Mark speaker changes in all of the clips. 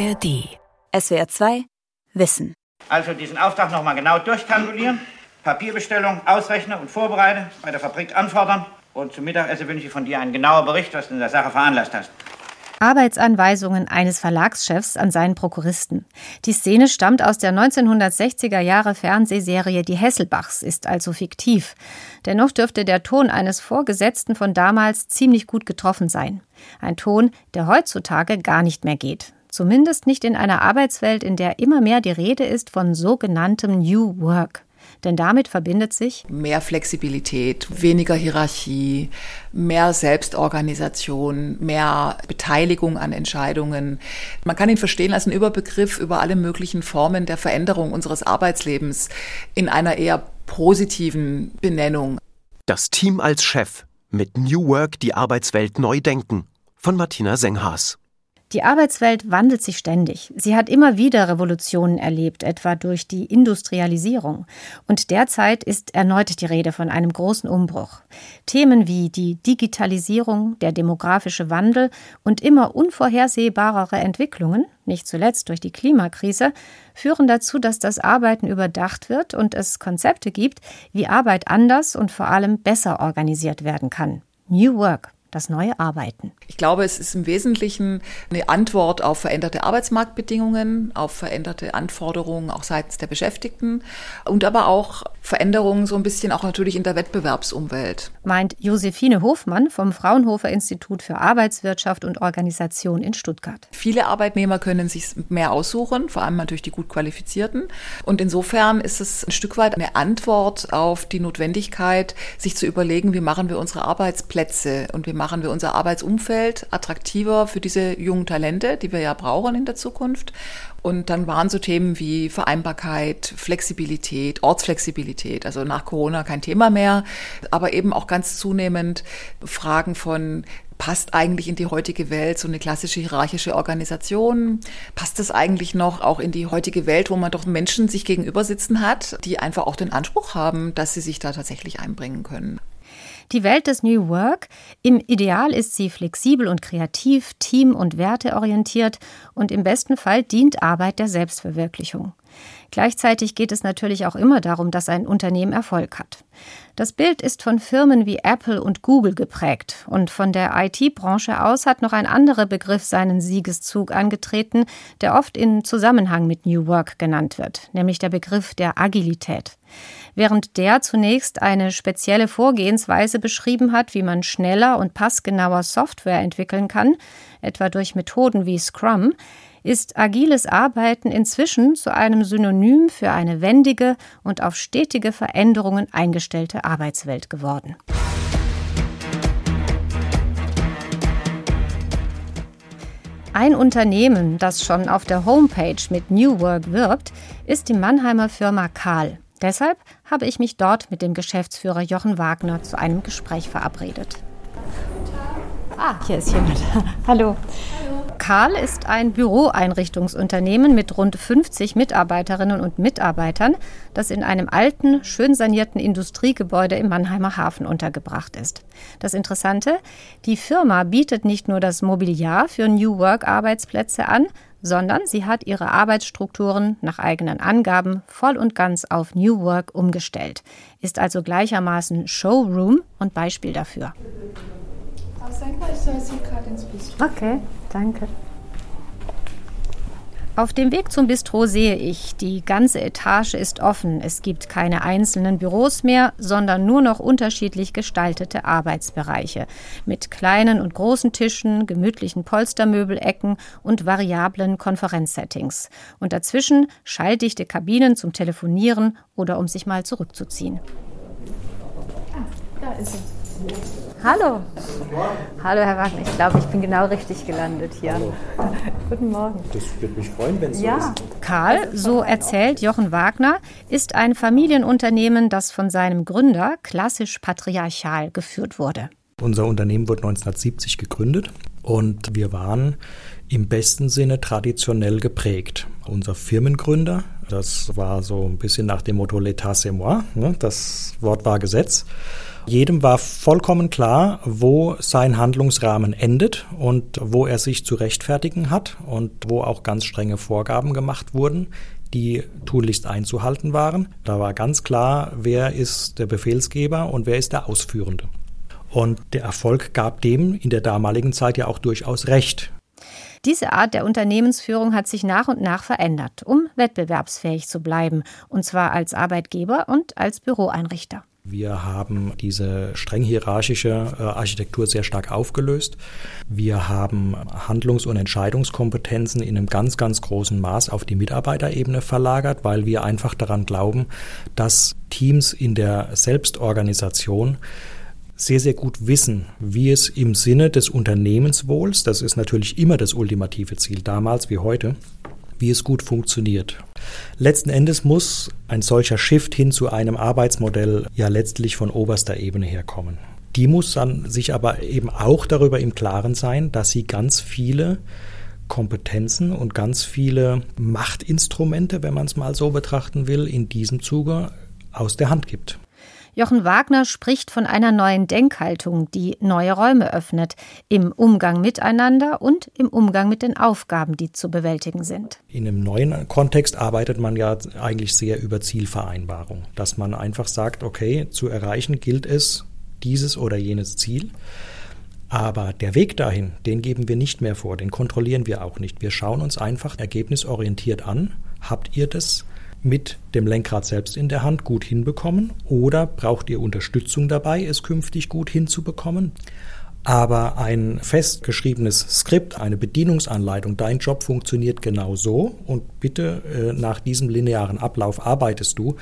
Speaker 1: ARD. SWR 2 Wissen.
Speaker 2: Also diesen Auftrag nochmal genau durchkalkulieren, Papierbestellung ausrechnen und vorbereiten, bei der Fabrik anfordern. Und zum Mittagessen wünsche ich von dir einen genauen Bericht, was du in der Sache veranlasst hast.
Speaker 3: Arbeitsanweisungen eines Verlagschefs an seinen Prokuristen. Die Szene stammt aus der 1960er Jahre Fernsehserie Die Hesselbachs, ist also fiktiv. Dennoch dürfte der Ton eines Vorgesetzten von damals ziemlich gut getroffen sein. Ein Ton, der heutzutage gar nicht mehr geht. Zumindest nicht in einer Arbeitswelt, in der immer mehr die Rede ist von sogenanntem New Work. Denn damit verbindet sich
Speaker 4: mehr Flexibilität, weniger Hierarchie, mehr Selbstorganisation, mehr Beteiligung an Entscheidungen. Man kann ihn verstehen als einen Überbegriff über alle möglichen Formen der Veränderung unseres Arbeitslebens in einer eher positiven Benennung.
Speaker 5: Das Team als Chef mit New Work die Arbeitswelt neu denken von Martina Senghaas.
Speaker 3: Die Arbeitswelt wandelt sich ständig. Sie hat immer wieder Revolutionen erlebt, etwa durch die Industrialisierung. Und derzeit ist erneut die Rede von einem großen Umbruch. Themen wie die Digitalisierung, der demografische Wandel und immer unvorhersehbarere Entwicklungen, nicht zuletzt durch die Klimakrise, führen dazu, dass das Arbeiten überdacht wird und es Konzepte gibt, wie Arbeit anders und vor allem besser organisiert werden kann. New Work das neue Arbeiten?
Speaker 4: Ich glaube, es ist im Wesentlichen eine Antwort auf veränderte Arbeitsmarktbedingungen, auf veränderte Anforderungen auch seitens der Beschäftigten und aber auch Veränderungen so ein bisschen auch natürlich in der Wettbewerbsumwelt.
Speaker 3: Meint Josephine Hofmann vom Fraunhofer Institut für Arbeitswirtschaft und Organisation in Stuttgart.
Speaker 4: Viele Arbeitnehmer können sich mehr aussuchen, vor allem natürlich die gut qualifizierten. Und insofern ist es ein Stück weit eine Antwort auf die Notwendigkeit, sich zu überlegen, wie machen wir unsere Arbeitsplätze und wie machen wir unser Arbeitsumfeld attraktiver für diese jungen Talente, die wir ja brauchen in der Zukunft. Und dann waren so Themen wie Vereinbarkeit, Flexibilität, Ortsflexibilität, also nach Corona kein Thema mehr, aber eben auch ganz zunehmend Fragen von passt eigentlich in die heutige Welt so eine klassische hierarchische Organisation? Passt das eigentlich noch auch in die heutige Welt, wo man doch Menschen sich gegenüber sitzen hat, die einfach auch den Anspruch haben, dass sie sich da tatsächlich einbringen können?
Speaker 3: Die Welt des New Work, im Ideal ist sie flexibel und kreativ, team- und werteorientiert und im besten Fall dient Arbeit der Selbstverwirklichung. Gleichzeitig geht es natürlich auch immer darum, dass ein Unternehmen Erfolg hat. Das Bild ist von Firmen wie Apple und Google geprägt und von der IT-Branche aus hat noch ein anderer Begriff seinen Siegeszug angetreten, der oft in Zusammenhang mit New Work genannt wird, nämlich der Begriff der Agilität. Während der zunächst eine spezielle Vorgehensweise beschrieben hat, wie man schneller und passgenauer Software entwickeln kann, etwa durch Methoden wie Scrum, ist agiles Arbeiten inzwischen zu einem Synonym für eine wendige und auf stetige Veränderungen eingestellte Arbeitswelt geworden. Ein Unternehmen, das schon auf der Homepage mit New Work wirbt, ist die Mannheimer Firma Karl. Deshalb habe ich mich dort mit dem Geschäftsführer Jochen Wagner zu einem Gespräch verabredet. Ah, hier ist jemand. Hallo. Karl ist ein Büroeinrichtungsunternehmen mit rund 50 Mitarbeiterinnen und Mitarbeitern, das in einem alten, schön sanierten Industriegebäude im Mannheimer Hafen untergebracht ist. Das Interessante, die Firma bietet nicht nur das Mobiliar für New Work Arbeitsplätze an, sondern sie hat ihre Arbeitsstrukturen nach eigenen Angaben voll und ganz auf New Work umgestellt, ist also gleichermaßen Showroom und Beispiel dafür. Ich soll Sie gerade ins Bistro. Okay, danke. Auf dem Weg zum Bistro sehe ich, die ganze Etage ist offen. Es gibt keine einzelnen Büros mehr, sondern nur noch unterschiedlich gestaltete Arbeitsbereiche mit kleinen und großen Tischen, gemütlichen Polstermöbelecken und variablen Konferenzsettings. Und dazwischen schalldichte Kabinen zum Telefonieren oder um sich mal zurückzuziehen. Ah, da ist es. Hallo. Guten Morgen. Hallo, Herr Wagner. Ich glaube, ich bin genau richtig gelandet hier. Hallo. Guten Morgen.
Speaker 6: Das würde mich freuen, wenn es ja. so ist.
Speaker 3: Karl, so erzählt Jochen Wagner, ist ein Familienunternehmen, das von seinem Gründer klassisch patriarchal geführt wurde.
Speaker 6: Unser Unternehmen wurde 1970 gegründet und wir waren im besten Sinne traditionell geprägt. Unser Firmengründer, das war so ein bisschen nach dem Motto L'état c'est moi, ne? das Wort war Gesetz. Jedem war vollkommen klar, wo sein Handlungsrahmen endet und wo er sich zu rechtfertigen hat und wo auch ganz strenge Vorgaben gemacht wurden, die tunlichst einzuhalten waren. Da war ganz klar, wer ist der Befehlsgeber und wer ist der Ausführende. Und der Erfolg gab dem in der damaligen Zeit ja auch durchaus recht.
Speaker 3: Diese Art der Unternehmensführung hat sich nach und nach verändert, um wettbewerbsfähig zu bleiben, und zwar als Arbeitgeber und als Büroeinrichter.
Speaker 6: Wir haben diese streng hierarchische äh, Architektur sehr stark aufgelöst. Wir haben Handlungs- und Entscheidungskompetenzen in einem ganz, ganz großen Maß auf die Mitarbeiterebene verlagert, weil wir einfach daran glauben, dass Teams in der Selbstorganisation sehr, sehr gut wissen, wie es im Sinne des Unternehmenswohls, das ist natürlich immer das ultimative Ziel, damals wie heute, wie es gut funktioniert. Letzten Endes muss ein solcher Shift hin zu einem Arbeitsmodell ja letztlich von oberster Ebene herkommen. Die muss dann sich aber eben auch darüber im Klaren sein, dass sie ganz viele Kompetenzen und ganz viele Machtinstrumente, wenn man es mal so betrachten will, in diesem Zuge aus der Hand gibt.
Speaker 3: Jochen Wagner spricht von einer neuen Denkhaltung, die neue Räume öffnet, im Umgang miteinander und im Umgang mit den Aufgaben, die zu bewältigen sind.
Speaker 6: In einem neuen Kontext arbeitet man ja eigentlich sehr über Zielvereinbarung, dass man einfach sagt, okay, zu erreichen gilt es dieses oder jenes Ziel. Aber der Weg dahin, den geben wir nicht mehr vor, den kontrollieren wir auch nicht. Wir schauen uns einfach ergebnisorientiert an. Habt ihr das mit dem Lenkrad selbst in der Hand gut hinbekommen oder braucht ihr Unterstützung dabei, es künftig gut hinzubekommen? Aber ein festgeschriebenes Skript, eine Bedienungsanleitung, dein Job funktioniert genau so und bitte äh, nach diesem linearen Ablauf arbeitest du,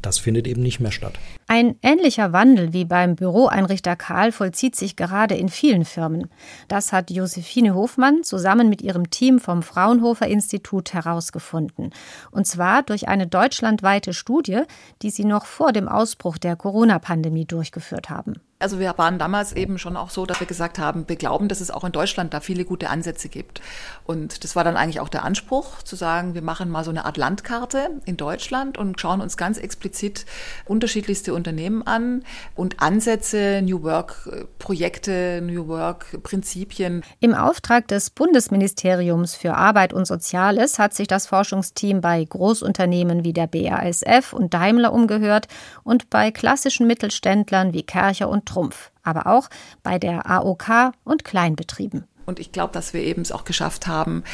Speaker 6: das findet eben nicht mehr statt.
Speaker 3: Ein ähnlicher Wandel wie beim Büroeinrichter Karl vollzieht sich gerade in vielen Firmen. Das hat Josephine Hofmann zusammen mit ihrem Team vom Fraunhofer Institut herausgefunden. Und zwar durch eine deutschlandweite Studie, die sie noch vor dem Ausbruch der Corona-Pandemie durchgeführt haben.
Speaker 4: Also wir waren damals eben schon auch so, dass wir gesagt haben, wir glauben, dass es auch in Deutschland da viele gute Ansätze gibt. Und das war dann eigentlich auch der Anspruch, zu sagen, wir machen mal so eine Art Landkarte in Deutschland und schauen uns ganz explizit unterschiedlichste Unternehmen an und Ansätze, New Work-Projekte, New Work-Prinzipien.
Speaker 3: Im Auftrag des Bundesministeriums für Arbeit und Soziales hat sich das Forschungsteam bei Großunternehmen wie der BASF und Daimler umgehört und bei klassischen Mittelständlern wie Kercher und Trumpf, aber auch bei der AOK und Kleinbetrieben.
Speaker 4: Und ich glaube, dass wir eben es auch geschafft haben,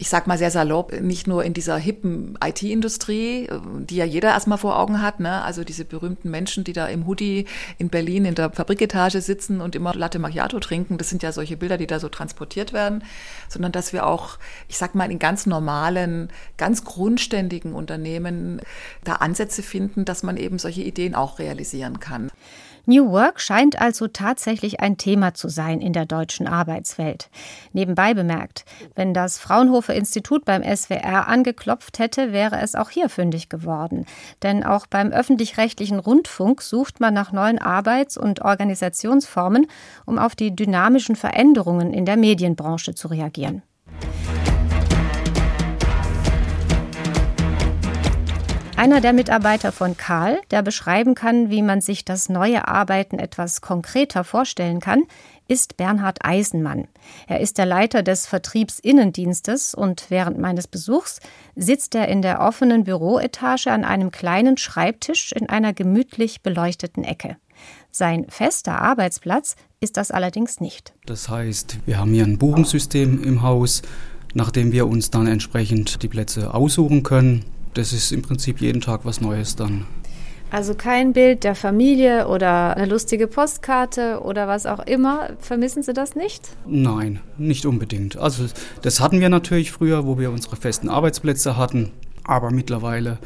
Speaker 4: ich sag mal sehr salopp, nicht nur in dieser hippen IT-Industrie, die ja jeder erstmal vor Augen hat, ne? also diese berühmten Menschen, die da im Hoodie in Berlin in der Fabriketage sitzen und immer Latte Macchiato trinken, das sind ja solche Bilder, die da so transportiert werden, sondern dass wir auch, ich sag mal, in ganz normalen, ganz grundständigen Unternehmen da Ansätze finden, dass man eben solche Ideen auch realisieren kann.
Speaker 3: New Work scheint also tatsächlich ein Thema zu sein in der deutschen Arbeitswelt. Nebenbei bemerkt, wenn das Fraunhofer Institut beim SWR angeklopft hätte, wäre es auch hier fündig geworden. Denn auch beim öffentlich-rechtlichen Rundfunk sucht man nach neuen Arbeits- und Organisationsformen, um auf die dynamischen Veränderungen in der Medienbranche zu reagieren. Einer der Mitarbeiter von Karl, der beschreiben kann, wie man sich das neue Arbeiten etwas konkreter vorstellen kann, ist Bernhard Eisenmann. Er ist der Leiter des Vertriebsinnendienstes und während meines Besuchs sitzt er in der offenen Büroetage an einem kleinen Schreibtisch in einer gemütlich beleuchteten Ecke. Sein fester Arbeitsplatz ist das allerdings nicht.
Speaker 7: Das heißt, wir haben hier ein Buchungssystem im Haus, nachdem wir uns dann entsprechend die Plätze aussuchen können das ist im Prinzip jeden Tag was Neues dann.
Speaker 3: Also kein Bild der Familie oder eine lustige Postkarte oder was auch immer. Vermissen Sie das nicht?
Speaker 7: Nein, nicht unbedingt. Also das hatten wir natürlich früher, wo wir unsere festen Arbeitsplätze hatten. Aber mittlerweile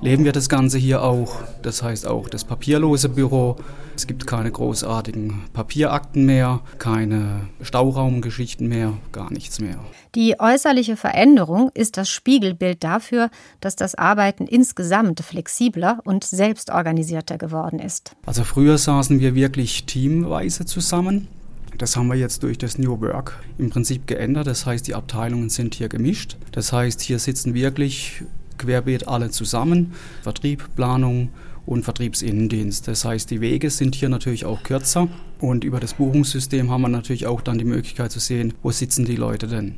Speaker 7: leben wir das Ganze hier auch. Das heißt auch das papierlose Büro. Es gibt keine großartigen Papierakten mehr, keine Stauraumgeschichten mehr, gar nichts mehr.
Speaker 3: Die äußerliche Veränderung ist das Spiegelbild dafür, dass das Arbeiten insgesamt flexibler und selbstorganisierter geworden ist.
Speaker 7: Also früher saßen wir wirklich teamweise zusammen. Das haben wir jetzt durch das New Work im Prinzip geändert. Das heißt, die Abteilungen sind hier gemischt. Das heißt, hier sitzen wirklich querbeet alle zusammen. Vertrieb, Planung und Vertriebsinnendienst. Das heißt, die Wege sind hier natürlich auch kürzer und über das Buchungssystem haben wir natürlich auch dann die Möglichkeit zu sehen, wo sitzen die Leute denn.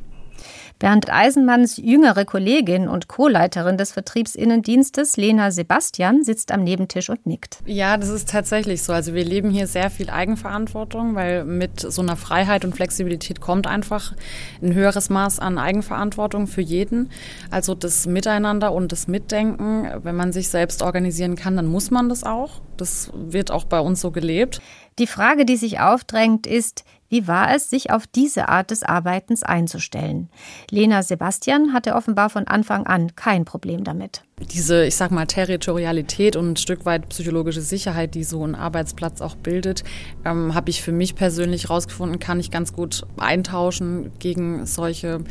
Speaker 3: Bernd Eisenmanns jüngere Kollegin und Co-Leiterin des Vertriebsinnendienstes, Lena Sebastian, sitzt am Nebentisch und nickt.
Speaker 8: Ja, das ist tatsächlich so. Also wir leben hier sehr viel Eigenverantwortung, weil mit so einer Freiheit und Flexibilität kommt einfach ein höheres Maß an Eigenverantwortung für jeden. Also das Miteinander und das Mitdenken, wenn man sich selbst organisieren kann, dann muss man das auch. Das wird auch bei uns so gelebt.
Speaker 3: Die Frage, die sich aufdrängt, ist, wie war es, sich auf diese Art des Arbeitens einzustellen? Lena Sebastian hatte offenbar von Anfang an kein Problem damit.
Speaker 8: Diese, ich sag mal, Territorialität und ein Stück weit psychologische Sicherheit, die so ein Arbeitsplatz auch bildet, ähm, habe ich für mich persönlich herausgefunden, kann ich ganz gut eintauschen gegen solche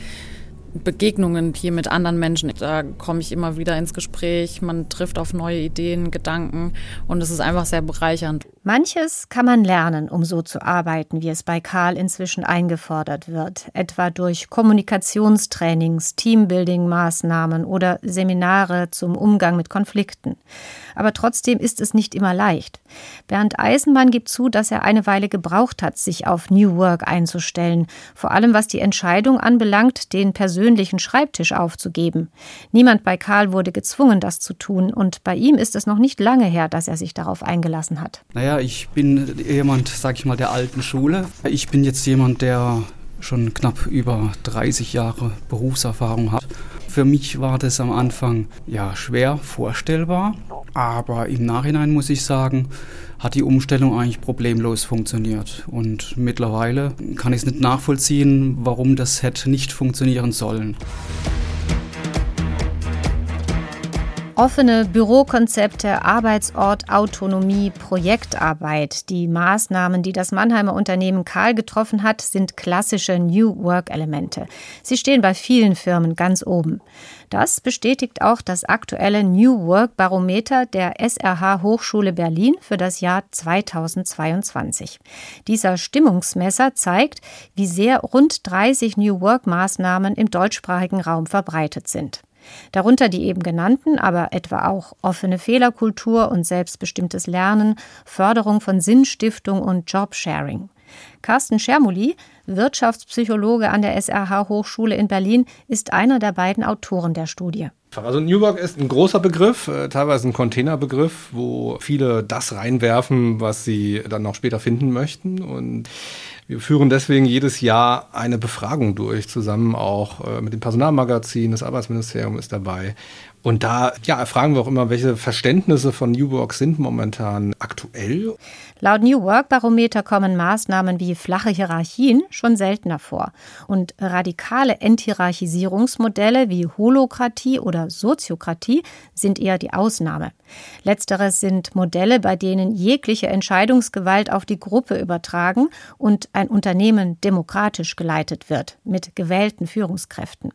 Speaker 8: Begegnungen hier mit anderen Menschen. Da komme ich immer wieder ins Gespräch, man trifft auf neue Ideen, Gedanken und es ist einfach sehr bereichernd.
Speaker 3: Manches kann man lernen, um so zu arbeiten, wie es bei Karl inzwischen eingefordert wird, etwa durch Kommunikationstrainings, Teambuilding-Maßnahmen oder Seminare zum Umgang mit Konflikten. Aber trotzdem ist es nicht immer leicht. Bernd Eisenmann gibt zu, dass er eine Weile gebraucht hat, sich auf New Work einzustellen, vor allem was die Entscheidung anbelangt, den persönlichen Schreibtisch aufzugeben. Niemand bei Karl wurde gezwungen, das zu tun, und bei ihm ist es noch nicht lange her, dass er sich darauf eingelassen hat.
Speaker 7: Naja, ich bin jemand, sag ich mal, der alten Schule. Ich bin jetzt jemand, der schon knapp über 30 Jahre Berufserfahrung hat. Für mich war das am Anfang ja schwer vorstellbar, aber im Nachhinein muss ich sagen, hat die Umstellung eigentlich problemlos funktioniert. Und mittlerweile kann ich es nicht nachvollziehen, warum das hätte nicht funktionieren sollen.
Speaker 3: Offene Bürokonzepte, Arbeitsort, Autonomie, Projektarbeit. Die Maßnahmen, die das Mannheimer Unternehmen Karl getroffen hat, sind klassische New Work-Elemente. Sie stehen bei vielen Firmen ganz oben. Das bestätigt auch das aktuelle New Work Barometer der SRH Hochschule Berlin für das Jahr 2022. Dieser Stimmungsmesser zeigt, wie sehr rund 30 New Work Maßnahmen im deutschsprachigen Raum verbreitet sind. Darunter die eben genannten, aber etwa auch offene Fehlerkultur und selbstbestimmtes Lernen, Förderung von Sinnstiftung und Jobsharing. Carsten Schermuli, Wirtschaftspsychologe an der SRH Hochschule in Berlin, ist einer der beiden Autoren der Studie.
Speaker 9: Also New Work ist ein großer Begriff, äh, teilweise ein Containerbegriff, wo viele das reinwerfen, was sie dann noch später finden möchten. Und wir führen deswegen jedes Jahr eine Befragung durch, zusammen auch äh, mit dem Personalmagazin, das Arbeitsministerium ist dabei. Und da ja, erfragen wir auch immer, welche Verständnisse von New Work sind momentan aktuell.
Speaker 3: Laut New Work Barometer kommen Maßnahmen wie flache Hierarchien schon seltener vor. Und radikale Enthierarchisierungsmodelle wie Holokratie oder Soziokratie sind eher die Ausnahme. Letzteres sind Modelle, bei denen jegliche Entscheidungsgewalt auf die Gruppe übertragen und ein Unternehmen demokratisch geleitet wird, mit gewählten Führungskräften.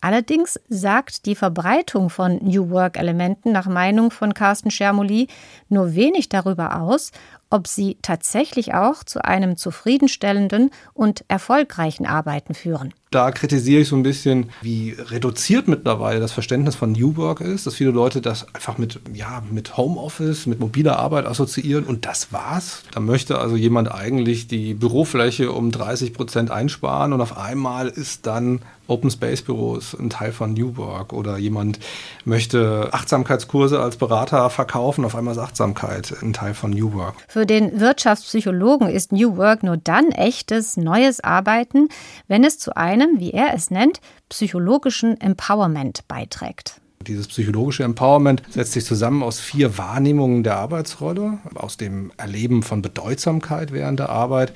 Speaker 3: Allerdings sagt die Verbreitung von New Work-Elementen nach Meinung von Carsten Schermoli nur wenig darüber aus, ob sie tatsächlich auch zu einem zufriedenstellenden und erfolgreichen Arbeiten führen.
Speaker 9: Da kritisiere ich so ein bisschen, wie reduziert mittlerweile das Verständnis von New Work ist, dass viele Leute das einfach mit, ja, mit Homeoffice, mit mobiler Arbeit assoziieren und das war's. Da möchte also jemand eigentlich die Bürofläche um 30 Prozent einsparen und auf einmal ist dann Open Space Büros ein Teil von New Work oder jemand möchte Achtsamkeitskurse als Berater verkaufen, auf einmal ist Achtsamkeit ein Teil von New Work.
Speaker 3: Für den Wirtschaftspsychologen ist New Work nur dann echtes, neues Arbeiten, wenn es zu einem, wie er es nennt, psychologischen Empowerment beiträgt.
Speaker 9: Dieses psychologische Empowerment setzt sich zusammen aus vier Wahrnehmungen der Arbeitsrolle, aus dem Erleben von Bedeutsamkeit während der Arbeit,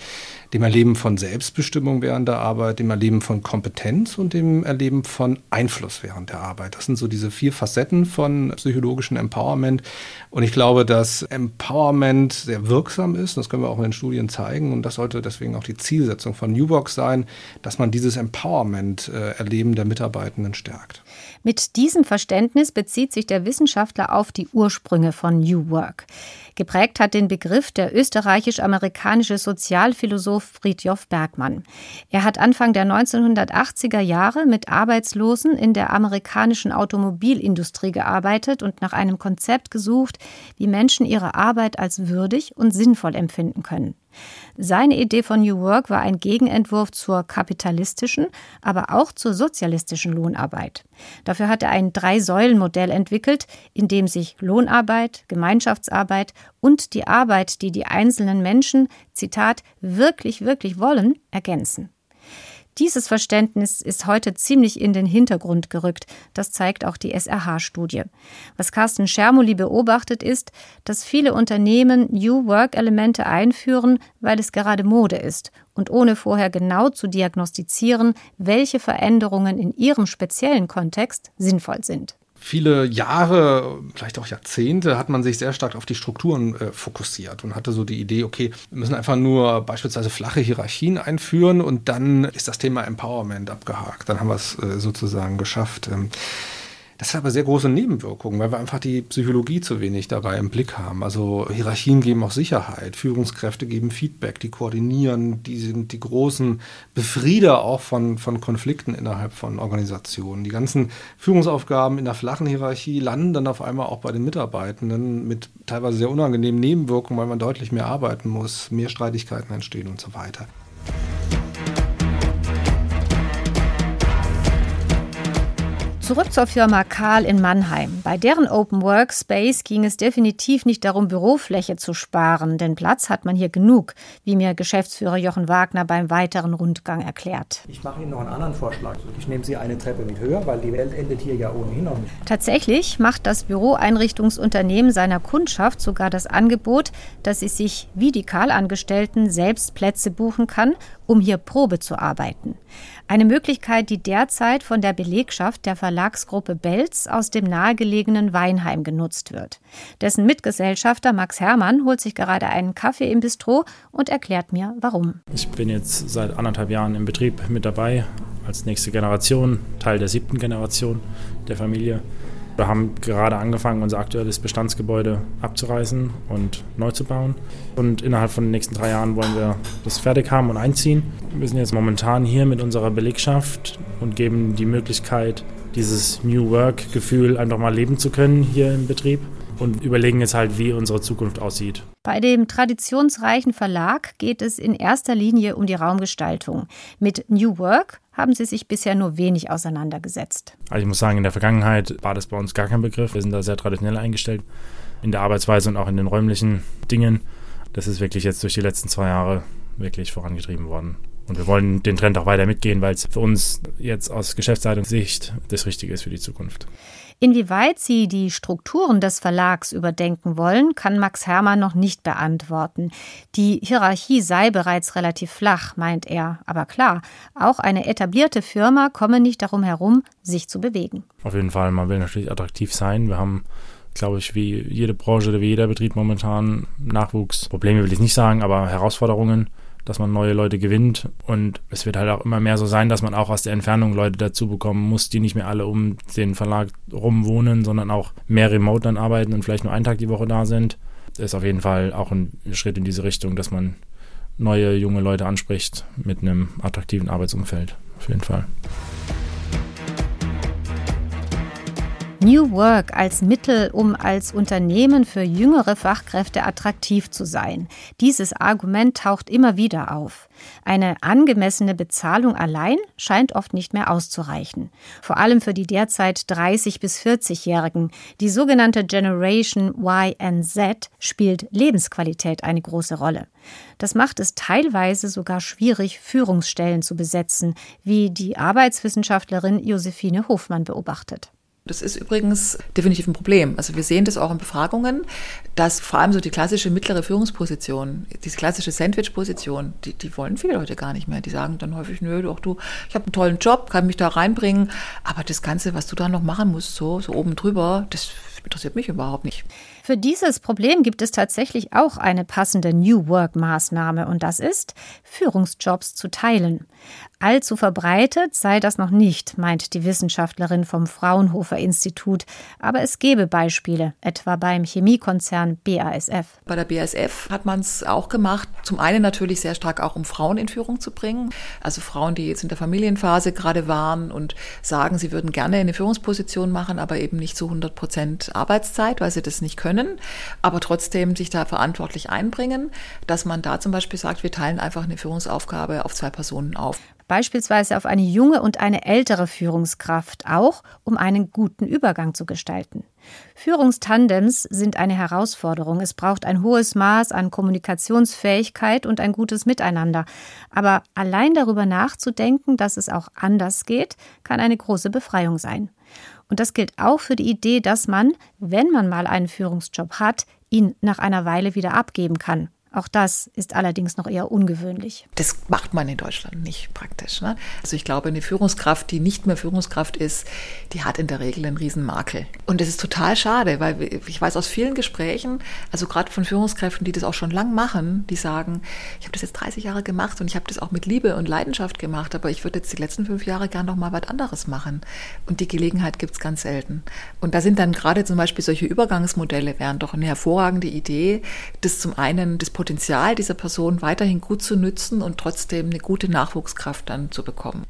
Speaker 9: dem Erleben von Selbstbestimmung während der Arbeit, dem Erleben von Kompetenz und dem Erleben von Einfluss während der Arbeit. Das sind so diese vier Facetten von psychologischem Empowerment. Und ich glaube, dass Empowerment sehr wirksam ist. Das können wir auch in den Studien zeigen. Und das sollte deswegen auch die Zielsetzung von New Work sein, dass man dieses Empowerment-Erleben äh, der Mitarbeitenden stärkt.
Speaker 3: Mit diesem Verständnis bezieht sich der Wissenschaftler auf die Ursprünge von New Work. Geprägt hat den Begriff der österreichisch-amerikanische Sozialphilosoph Friedjof Bergmann. Er hat Anfang der 1980er Jahre mit Arbeitslosen in der amerikanischen Automobilindustrie gearbeitet und nach einem Konzept gesucht, wie Menschen ihre Arbeit als würdig und sinnvoll empfinden können. Seine Idee von New Work war ein Gegenentwurf zur kapitalistischen, aber auch zur sozialistischen Lohnarbeit. Dafür hat er ein Drei-Säulen-Modell entwickelt, in dem sich Lohnarbeit, Gemeinschaftsarbeit und die Arbeit, die die einzelnen Menschen, Zitat, wirklich, wirklich wollen, ergänzen. Dieses Verständnis ist heute ziemlich in den Hintergrund gerückt. Das zeigt auch die SRH-Studie. Was Carsten Schermuli beobachtet ist, dass viele Unternehmen New Work-Elemente einführen, weil es gerade Mode ist und ohne vorher genau zu diagnostizieren, welche Veränderungen in ihrem speziellen Kontext sinnvoll sind
Speaker 9: viele Jahre, vielleicht auch Jahrzehnte, hat man sich sehr stark auf die Strukturen äh, fokussiert und hatte so die Idee, okay, wir müssen einfach nur beispielsweise flache Hierarchien einführen und dann ist das Thema Empowerment abgehakt. Dann haben wir es äh, sozusagen geschafft. Ähm, das hat aber sehr große Nebenwirkungen, weil wir einfach die Psychologie zu wenig dabei im Blick haben. Also Hierarchien geben auch Sicherheit, Führungskräfte geben Feedback, die koordinieren, die sind die großen Befrieder auch von, von Konflikten innerhalb von Organisationen. Die ganzen Führungsaufgaben in der flachen Hierarchie landen dann auf einmal auch bei den Mitarbeitenden mit teilweise sehr unangenehmen Nebenwirkungen, weil man deutlich mehr arbeiten muss, mehr Streitigkeiten entstehen und so weiter.
Speaker 3: Zurück zur Firma Karl in Mannheim. Bei deren Open Workspace ging es definitiv nicht darum, Bürofläche zu sparen, denn Platz hat man hier genug, wie mir Geschäftsführer Jochen Wagner beim weiteren Rundgang erklärt.
Speaker 6: Ich mache Ihnen noch einen anderen Vorschlag. Ich nehme Sie eine Treppe mit höher, weil die Welt endet hier ja ohnehin noch nicht.
Speaker 3: Tatsächlich macht das Büroeinrichtungsunternehmen seiner Kundschaft sogar das Angebot, dass sie sich wie die Karl-Angestellten selbst Plätze buchen kann, um hier Probe zu arbeiten. Eine Möglichkeit, die derzeit von der Belegschaft der Verlagsgruppe Belz aus dem nahegelegenen Weinheim genutzt wird. Dessen Mitgesellschafter Max Hermann holt sich gerade einen Kaffee im Bistro und erklärt mir, warum.
Speaker 10: Ich bin jetzt seit anderthalb Jahren im Betrieb mit dabei, als nächste Generation, Teil der siebten Generation der Familie. Wir haben gerade angefangen, unser aktuelles Bestandsgebäude abzureißen und neu zu bauen. Und innerhalb von den nächsten drei Jahren wollen wir das fertig haben und einziehen. Wir sind jetzt momentan hier mit unserer Belegschaft und geben die Möglichkeit, dieses New Work-Gefühl einfach mal leben zu können hier im Betrieb und überlegen jetzt halt, wie unsere Zukunft aussieht.
Speaker 3: Bei dem traditionsreichen Verlag geht es in erster Linie um die Raumgestaltung. Mit New Work haben sie sich bisher nur wenig auseinandergesetzt.
Speaker 10: Also ich muss sagen, in der Vergangenheit war das bei uns gar kein Begriff. Wir sind da sehr traditionell eingestellt in der Arbeitsweise und auch in den räumlichen Dingen. Das ist wirklich jetzt durch die letzten zwei Jahre wirklich vorangetrieben worden. Und wir wollen den Trend auch weiter mitgehen, weil es für uns jetzt aus Geschäftsleitungssicht das Richtige ist für die Zukunft.
Speaker 3: Inwieweit Sie die Strukturen des Verlags überdenken wollen, kann Max Hermann noch nicht beantworten. Die Hierarchie sei bereits relativ flach, meint er. Aber klar, auch eine etablierte Firma komme nicht darum herum, sich zu bewegen.
Speaker 10: Auf jeden Fall, man will natürlich attraktiv sein. Wir haben glaube ich, wie jede Branche oder wie jeder Betrieb momentan Nachwuchs. Probleme will ich nicht sagen, aber Herausforderungen dass man neue Leute gewinnt. Und es wird halt auch immer mehr so sein, dass man auch aus der Entfernung Leute dazu bekommen muss, die nicht mehr alle um den Verlag rum wohnen, sondern auch mehr remote dann arbeiten und vielleicht nur einen Tag die Woche da sind. Das ist auf jeden Fall auch ein Schritt in diese Richtung, dass man neue junge Leute anspricht mit einem attraktiven Arbeitsumfeld. Auf jeden Fall.
Speaker 3: New Work als Mittel, um als Unternehmen für jüngere Fachkräfte attraktiv zu sein. Dieses Argument taucht immer wieder auf. Eine angemessene Bezahlung allein scheint oft nicht mehr auszureichen. Vor allem für die derzeit 30 bis 40-Jährigen. Die sogenannte Generation Y and Z spielt Lebensqualität eine große Rolle. Das macht es teilweise sogar schwierig, Führungsstellen zu besetzen, wie die Arbeitswissenschaftlerin Josephine Hofmann beobachtet.
Speaker 4: Das ist übrigens definitiv ein Problem. Also wir sehen das auch in Befragungen, dass vor allem so die klassische mittlere Führungsposition, diese klassische Sandwich-Position, die, die wollen viele Leute gar nicht mehr. Die sagen dann häufig, nö, doch du, ich habe einen tollen Job, kann mich da reinbringen, aber das Ganze, was du da noch machen musst, so, so oben drüber, das interessiert mich überhaupt nicht.
Speaker 3: Für dieses Problem gibt es tatsächlich auch eine passende New Work-Maßnahme und das ist, Führungsjobs zu teilen. Allzu verbreitet sei das noch nicht, meint die Wissenschaftlerin vom Fraunhofer Institut. Aber es gebe Beispiele, etwa beim Chemiekonzern BASF.
Speaker 4: Bei der BASF hat man es auch gemacht. Zum einen natürlich sehr stark auch, um Frauen in Führung zu bringen. Also Frauen, die jetzt in der Familienphase gerade waren und sagen, sie würden gerne eine Führungsposition machen, aber eben nicht zu 100 Prozent Arbeitszeit, weil sie das nicht können, aber trotzdem sich da verantwortlich einbringen, dass man da zum Beispiel sagt, wir teilen einfach eine Führungsaufgabe auf zwei Personen auf
Speaker 3: beispielsweise auf eine junge und eine ältere Führungskraft, auch um einen guten Übergang zu gestalten. Führungstandems sind eine Herausforderung. Es braucht ein hohes Maß an Kommunikationsfähigkeit und ein gutes Miteinander. Aber allein darüber nachzudenken, dass es auch anders geht, kann eine große Befreiung sein. Und das gilt auch für die Idee, dass man, wenn man mal einen Führungsjob hat, ihn nach einer Weile wieder abgeben kann. Auch das ist allerdings noch eher ungewöhnlich.
Speaker 4: Das macht man in Deutschland nicht praktisch. Ne? Also ich glaube, eine Führungskraft, die nicht mehr Führungskraft ist, die hat in der Regel einen Riesenmakel. Und das ist total schade, weil ich weiß aus vielen Gesprächen, also gerade von Führungskräften, die das auch schon lang machen, die sagen, ich habe das jetzt 30 Jahre gemacht und ich habe das auch mit Liebe und Leidenschaft gemacht, aber ich würde jetzt die letzten fünf Jahre gern noch mal was anderes machen. Und die Gelegenheit gibt es ganz selten. Und da sind dann gerade zum Beispiel solche Übergangsmodelle, wären doch eine hervorragende Idee, das zum einen das Potenzial dieser Person weiterhin gut zu nützen und trotzdem eine gute Nachwuchskraft dann zu bekommen.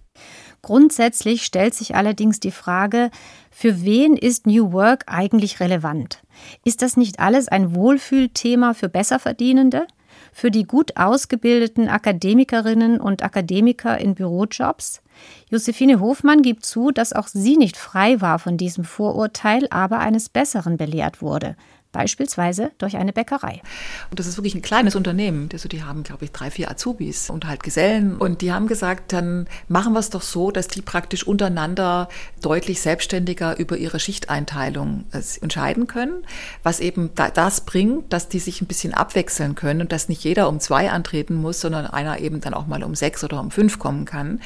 Speaker 3: Grundsätzlich stellt sich allerdings die Frage, für wen ist New Work eigentlich relevant? Ist das nicht alles ein Wohlfühlthema für Besserverdienende? Für die gut ausgebildeten Akademikerinnen und Akademiker in Bürojobs? Josephine Hofmann gibt zu, dass auch sie nicht frei war von diesem Vorurteil, aber eines Besseren belehrt wurde beispielsweise durch eine Bäckerei.
Speaker 4: Und das ist wirklich ein kleines Unternehmen. Also die haben, glaube ich, drei, vier Azubis und halt Gesellen. Und die haben gesagt, dann machen wir es doch so, dass die praktisch untereinander deutlich selbstständiger über ihre Schichteinteilung äh, entscheiden können, was eben das bringt, dass die sich ein bisschen abwechseln können und dass nicht jeder um zwei antreten muss, sondern einer eben dann auch mal um sechs oder um fünf kommen kann.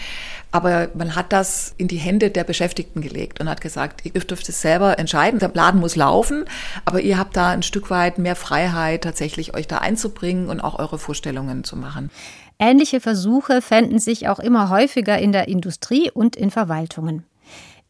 Speaker 4: Aber man hat das in die Hände der Beschäftigten gelegt und hat gesagt, ihr dürft es selber entscheiden. Der Laden muss laufen, aber ihr habt da ein Stück weit mehr Freiheit, tatsächlich euch da einzubringen und auch eure Vorstellungen zu machen.
Speaker 3: Ähnliche Versuche fänden sich auch immer häufiger in der Industrie und in Verwaltungen.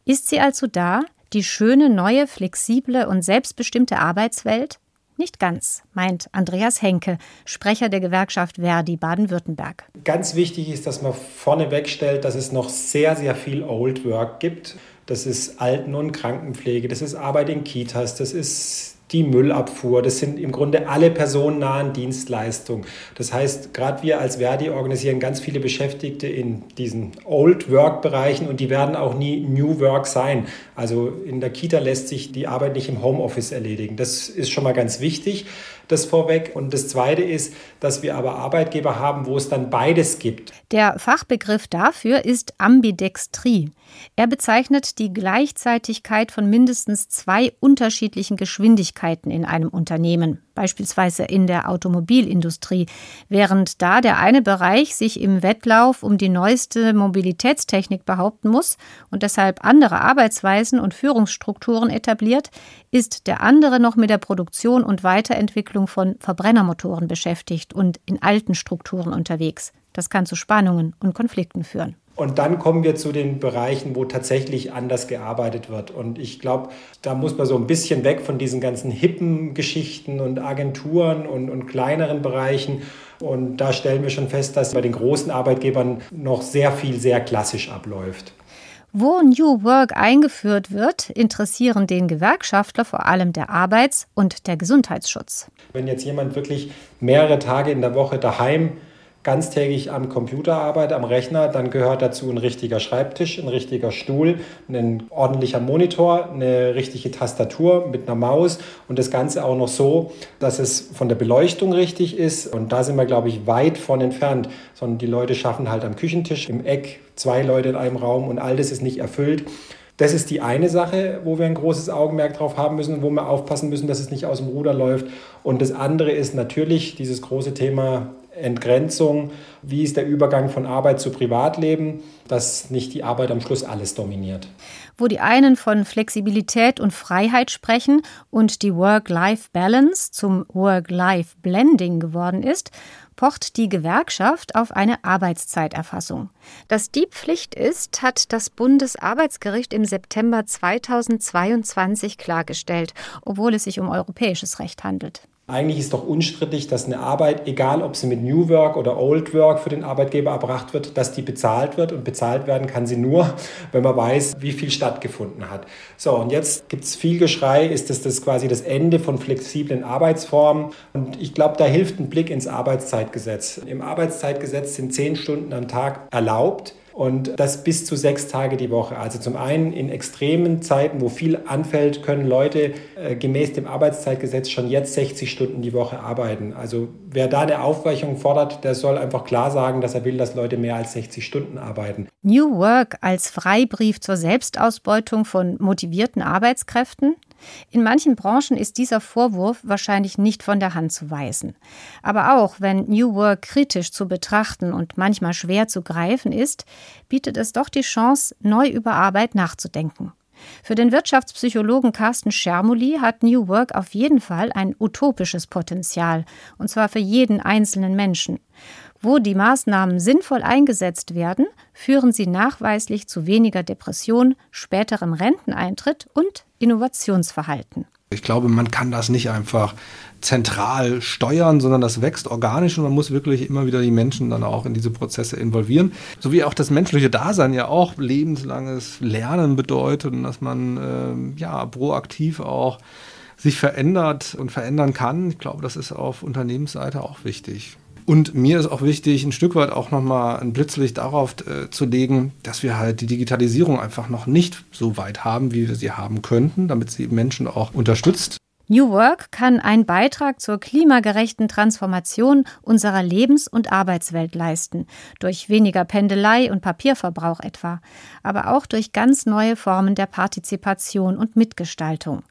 Speaker 3: Ist sie also da, die schöne, neue, flexible und selbstbestimmte Arbeitswelt? Nicht ganz, meint Andreas Henke, Sprecher der Gewerkschaft Verdi Baden-Württemberg.
Speaker 11: Ganz wichtig ist, dass man vorneweg stellt, dass es noch sehr, sehr viel Old Work gibt. Das ist Alten- und Krankenpflege, das ist Arbeit in Kitas, das ist die Müllabfuhr. Das sind im Grunde alle personennahen Dienstleistungen. Das heißt, gerade wir als Verdi organisieren ganz viele Beschäftigte in diesen Old Work Bereichen und die werden auch nie New Work sein. Also in der Kita lässt sich die Arbeit nicht im Homeoffice erledigen. Das ist schon mal ganz wichtig das vorweg. Und das Zweite ist, dass wir aber Arbeitgeber haben, wo es dann beides gibt.
Speaker 3: Der Fachbegriff dafür ist Ambidextrie. Er bezeichnet die Gleichzeitigkeit von mindestens zwei unterschiedlichen Geschwindigkeiten in einem Unternehmen beispielsweise in der Automobilindustrie, während da der eine Bereich sich im Wettlauf um die neueste Mobilitätstechnik behaupten muss und deshalb andere Arbeitsweisen und Führungsstrukturen etabliert, ist der andere noch mit der Produktion und Weiterentwicklung von Verbrennermotoren beschäftigt und in alten Strukturen unterwegs. Das kann zu Spannungen und Konflikten führen.
Speaker 11: Und dann kommen wir zu den Bereichen, wo tatsächlich anders gearbeitet wird. Und ich glaube, da muss man so ein bisschen weg von diesen ganzen hippen Geschichten und Agenturen und, und kleineren Bereichen. Und da stellen wir schon fest, dass bei den großen Arbeitgebern noch sehr viel sehr klassisch abläuft.
Speaker 3: Wo New Work eingeführt wird, interessieren den Gewerkschaftler vor allem der Arbeits- und der Gesundheitsschutz.
Speaker 11: Wenn jetzt jemand wirklich mehrere Tage in der Woche daheim ganztägig am Computer arbeite, am Rechner, dann gehört dazu ein richtiger Schreibtisch, ein richtiger Stuhl, ein ordentlicher Monitor, eine richtige Tastatur mit einer Maus und das Ganze auch noch so, dass es von der Beleuchtung richtig ist. Und da sind wir, glaube ich, weit von entfernt, sondern die Leute schaffen halt am Küchentisch im Eck zwei Leute in einem Raum und all das ist nicht erfüllt. Das ist die eine Sache, wo wir ein großes Augenmerk drauf haben müssen, wo wir aufpassen müssen, dass es nicht aus dem Ruder läuft. Und das andere ist natürlich dieses große Thema Entgrenzung, wie ist der Übergang von Arbeit zu Privatleben, dass nicht die Arbeit am Schluss alles dominiert.
Speaker 3: Wo die einen von Flexibilität und Freiheit sprechen und die Work-Life-Balance zum Work-Life-Blending geworden ist, pocht die Gewerkschaft auf eine Arbeitszeiterfassung. Dass die Pflicht ist, hat das Bundesarbeitsgericht im September 2022 klargestellt, obwohl es sich um europäisches Recht handelt.
Speaker 11: Eigentlich ist doch unstrittig, dass eine Arbeit, egal ob sie mit New Work oder Old Work für den Arbeitgeber erbracht wird, dass die bezahlt wird. Und bezahlt werden kann sie nur, wenn man weiß, wie viel stattgefunden hat. So, und jetzt gibt es viel Geschrei, ist das, das quasi das Ende von flexiblen Arbeitsformen. Und ich glaube, da hilft ein Blick ins Arbeitszeitgesetz. Im Arbeitszeitgesetz sind zehn Stunden am Tag erlaubt und das bis zu sechs Tage die Woche. Also zum einen in extremen Zeiten, wo viel anfällt, können Leute äh, gemäß dem Arbeitszeitgesetz schon jetzt 60 Stunden die Woche arbeiten. Also wer da eine Aufweichung fordert, der soll einfach klar sagen, dass er will, dass Leute mehr als 60 Stunden arbeiten.
Speaker 3: New Work als Freibrief zur Selbstausbeutung von motivierten Arbeitskräften? In manchen Branchen ist dieser Vorwurf wahrscheinlich nicht von der Hand zu weisen. Aber auch wenn New Work kritisch zu betrachten und manchmal schwer zu greifen ist, bietet es doch die Chance, neu über Arbeit nachzudenken. Für den Wirtschaftspsychologen Carsten Schermuli hat New Work auf jeden Fall ein utopisches Potenzial, und zwar für jeden einzelnen Menschen. Wo die Maßnahmen sinnvoll eingesetzt werden, führen sie nachweislich zu weniger Depression, späterem Renteneintritt und Innovationsverhalten.
Speaker 9: Ich glaube, man kann das nicht einfach zentral steuern, sondern das wächst organisch und man muss wirklich immer wieder die Menschen dann auch in diese Prozesse involvieren. So wie auch das menschliche Dasein ja auch lebenslanges Lernen bedeutet und dass man äh, ja proaktiv auch sich verändert und verändern kann. Ich glaube, das ist auf Unternehmensseite auch wichtig. Und mir ist auch wichtig, ein Stück weit auch nochmal ein Blitzlicht darauf äh, zu legen, dass wir halt die Digitalisierung einfach noch nicht so weit haben, wie wir sie haben könnten, damit sie Menschen auch unterstützt.
Speaker 3: New Work kann einen Beitrag zur klimagerechten Transformation unserer Lebens- und Arbeitswelt leisten, durch weniger Pendelei und Papierverbrauch etwa, aber auch durch ganz neue Formen der Partizipation und Mitgestaltung.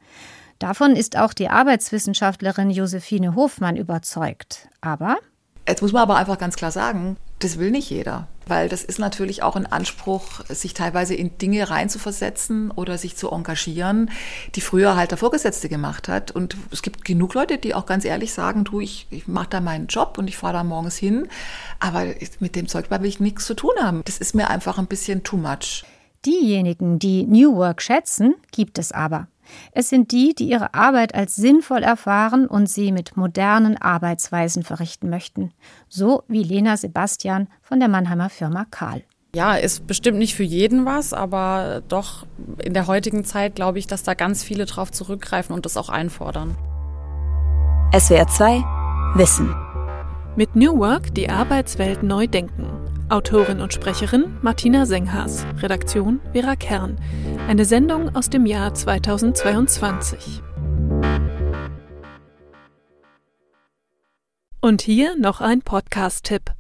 Speaker 3: Davon ist auch die Arbeitswissenschaftlerin Josephine Hofmann überzeugt. Aber
Speaker 4: Jetzt muss man aber einfach ganz klar sagen, das will nicht jeder. Weil das ist natürlich auch ein Anspruch, sich teilweise in Dinge reinzuversetzen oder sich zu engagieren, die früher halt der Vorgesetzte gemacht hat. Und es gibt genug Leute, die auch ganz ehrlich sagen, du, ich, ich mache da meinen Job und ich fahre da morgens hin, aber mit dem Zeug will ich nichts zu tun haben. Das ist mir einfach ein bisschen too much.
Speaker 3: Diejenigen, die New Work schätzen, gibt es aber. Es sind die, die ihre Arbeit als sinnvoll erfahren und sie mit modernen Arbeitsweisen verrichten möchten. So wie Lena Sebastian von der Mannheimer Firma Karl.
Speaker 8: Ja, ist bestimmt nicht für jeden was, aber doch in der heutigen Zeit glaube ich, dass da ganz viele drauf zurückgreifen und das auch einfordern.
Speaker 1: SWR 2 Wissen.
Speaker 12: Mit New Work die Arbeitswelt neu denken. Autorin und Sprecherin Martina Senghaas, Redaktion Vera Kern. Eine Sendung aus dem Jahr 2022. Und hier noch ein Podcast-Tipp.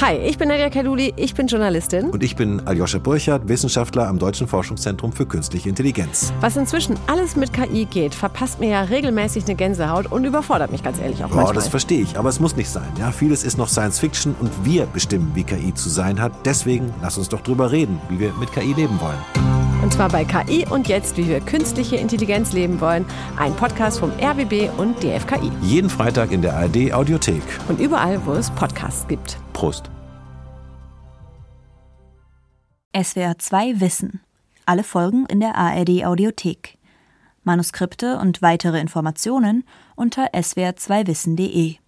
Speaker 13: Hi, ich bin Nadja Kaluli, ich bin Journalistin.
Speaker 14: Und ich bin Aljoscha Burchardt, Wissenschaftler am Deutschen Forschungszentrum für Künstliche Intelligenz.
Speaker 13: Was inzwischen alles mit KI geht, verpasst mir ja regelmäßig eine Gänsehaut und überfordert mich ganz ehrlich auch manchmal.
Speaker 14: Oh, das verstehe ich, aber es muss nicht sein. Ja, vieles ist noch Science Fiction und wir bestimmen, wie KI zu sein hat. Deswegen lass uns doch drüber reden, wie wir mit KI leben wollen.
Speaker 13: Und zwar bei KI und jetzt, wie wir künstliche Intelligenz leben wollen. Ein Podcast vom RBB und DFKI.
Speaker 14: Jeden Freitag in der ARD Audiothek.
Speaker 13: Und überall, wo es Podcasts gibt.
Speaker 14: Prost.
Speaker 1: SWR 2 Wissen. Alle Folgen in der ARD Audiothek. Manuskripte und weitere Informationen unter swr2wissen.de.